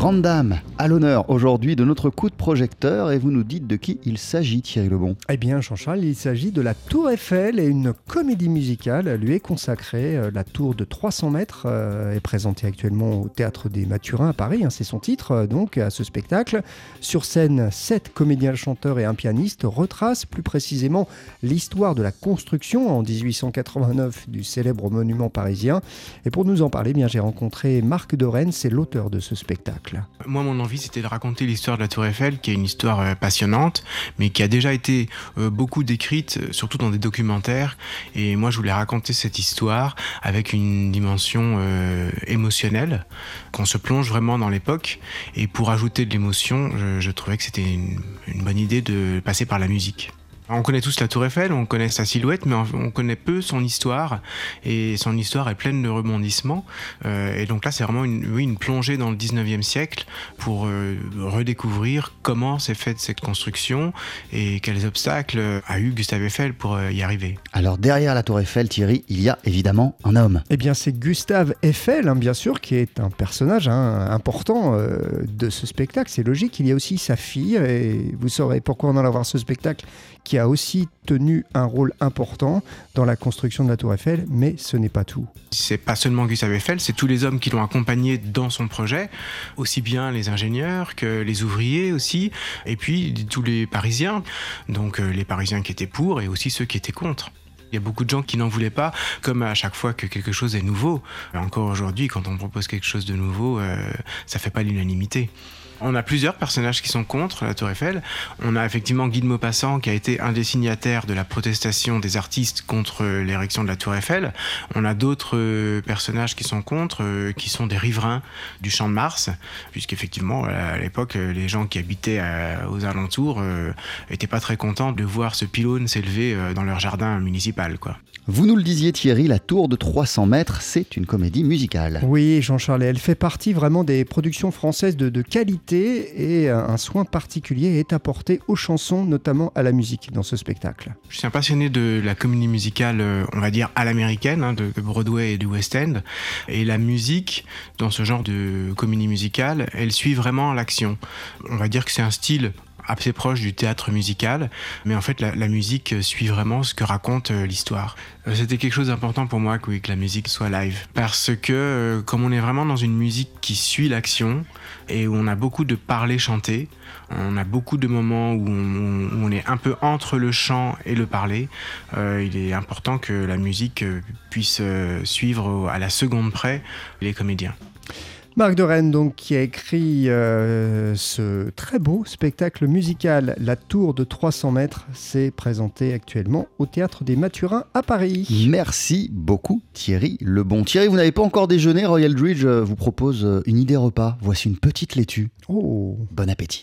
grande dame à l'honneur aujourd'hui de notre coup de projecteur et vous nous dites de qui il s'agit Thierry Lebon. Eh bien Jean-Charles, il s'agit de la Tour Eiffel et une comédie musicale lui est consacrée. Euh, la tour de 300 mètres euh, est présentée actuellement au Théâtre des Mathurins à Paris, hein, c'est son titre euh, donc à ce spectacle. Sur scène, sept comédiens chanteurs et un pianiste retracent plus précisément l'histoire de la construction en 1889 du célèbre monument parisien. Et pour nous en parler, eh bien j'ai rencontré Marc Dorène, c'est l'auteur de ce spectacle. Moi, mon envie, c'était de raconter l'histoire de la Tour Eiffel, qui est une histoire euh, passionnante, mais qui a déjà été euh, beaucoup décrite, euh, surtout dans des documentaires. Et moi, je voulais raconter cette histoire avec une dimension émotionnelle, qu'on se plonge vraiment dans l'époque. Et pour ajouter de l'émotion, je, trouvais que c'était une bonne idée de passer par la musique. On connaît tous la Tour Eiffel, on connaît sa silhouette, mais on connaît peu son histoire. Et son histoire est pleine de rebondissements. Euh, et donc là, c'est vraiment une, oui, une plongée dans le 19e siècle pour euh, redécouvrir comment s'est faite cette construction et quels obstacles a eu Gustave Eiffel pour euh, y arriver. Alors derrière la Tour Eiffel, Thierry, il y a évidemment un homme. Eh bien, c'est Gustave Eiffel, hein, bien sûr, qui est un personnage hein, important de ce spectacle. C'est logique. Il y a aussi sa fille, et vous saurez pourquoi on en a voir ce spectacle qui a aussi tenu un rôle important dans la construction de la Tour Eiffel, mais ce n'est pas tout. C'est pas seulement Gustave Eiffel, c'est tous les hommes qui l'ont accompagné dans son projet, aussi bien les ingénieurs que les ouvriers aussi, et puis tous les Parisiens, donc euh, les Parisiens qui étaient pour et aussi ceux qui étaient contre. Il y a beaucoup de gens qui n'en voulaient pas, comme à chaque fois que quelque chose est nouveau. Encore aujourd'hui, quand on propose quelque chose de nouveau, euh, ça fait pas l'unanimité. On a plusieurs personnages qui sont contre la Tour Eiffel. On a effectivement Guy de Maupassant qui a été un des signataires de la protestation des artistes contre l'érection de la Tour Eiffel. On a d'autres euh, personnages qui sont contre, euh, qui sont des riverains du Champ de Mars, puisqu'effectivement, à l'époque, les gens qui habitaient aux alentours n'étaient pas très contents de voir ce pylône s'élever dans leur jardin municipal. Quoi. Vous nous le disiez Thierry, la Tour de 300 mètres, c'est une comédie musicale. Oui, Jean-Charles, elle fait partie vraiment des productions françaises de, de qualité et un soin particulier est apporté aux chansons, notamment à la musique dans ce spectacle. Je suis un passionné de la comédie musicale, euh, on va dire à l'américaine, hein, de Broadway et du West End. Et la musique, dans ce genre de comédie musicale, elle suit vraiment l'action. On va dire que c'est un style assez proche du théâtre musical, mais en fait la, musique suit vraiment ce que raconte euh, l'histoire. Euh, c'était quelque chose d'important pour moi que, la musique soit live, parce que euh, comme on est vraiment dans une musique qui suit l'action et où on a beaucoup de parler chanter, on a beaucoup de moments où on, est un peu entre le chant et le parler, il est important que la musique puisse suivre à la seconde près les comédiens. Marc de Rennes, donc, qui a écrit euh, ce très beau spectacle musical La Tour de 300 mètres, s'est présenté actuellement au Théâtre des Mathurins à Paris. Merci beaucoup Thierry Lebon. Thierry, vous n'avez pas encore déjeuné, Royal Dridge vous propose une idée repas. Voici une petite laitue. Oh Bon appétit.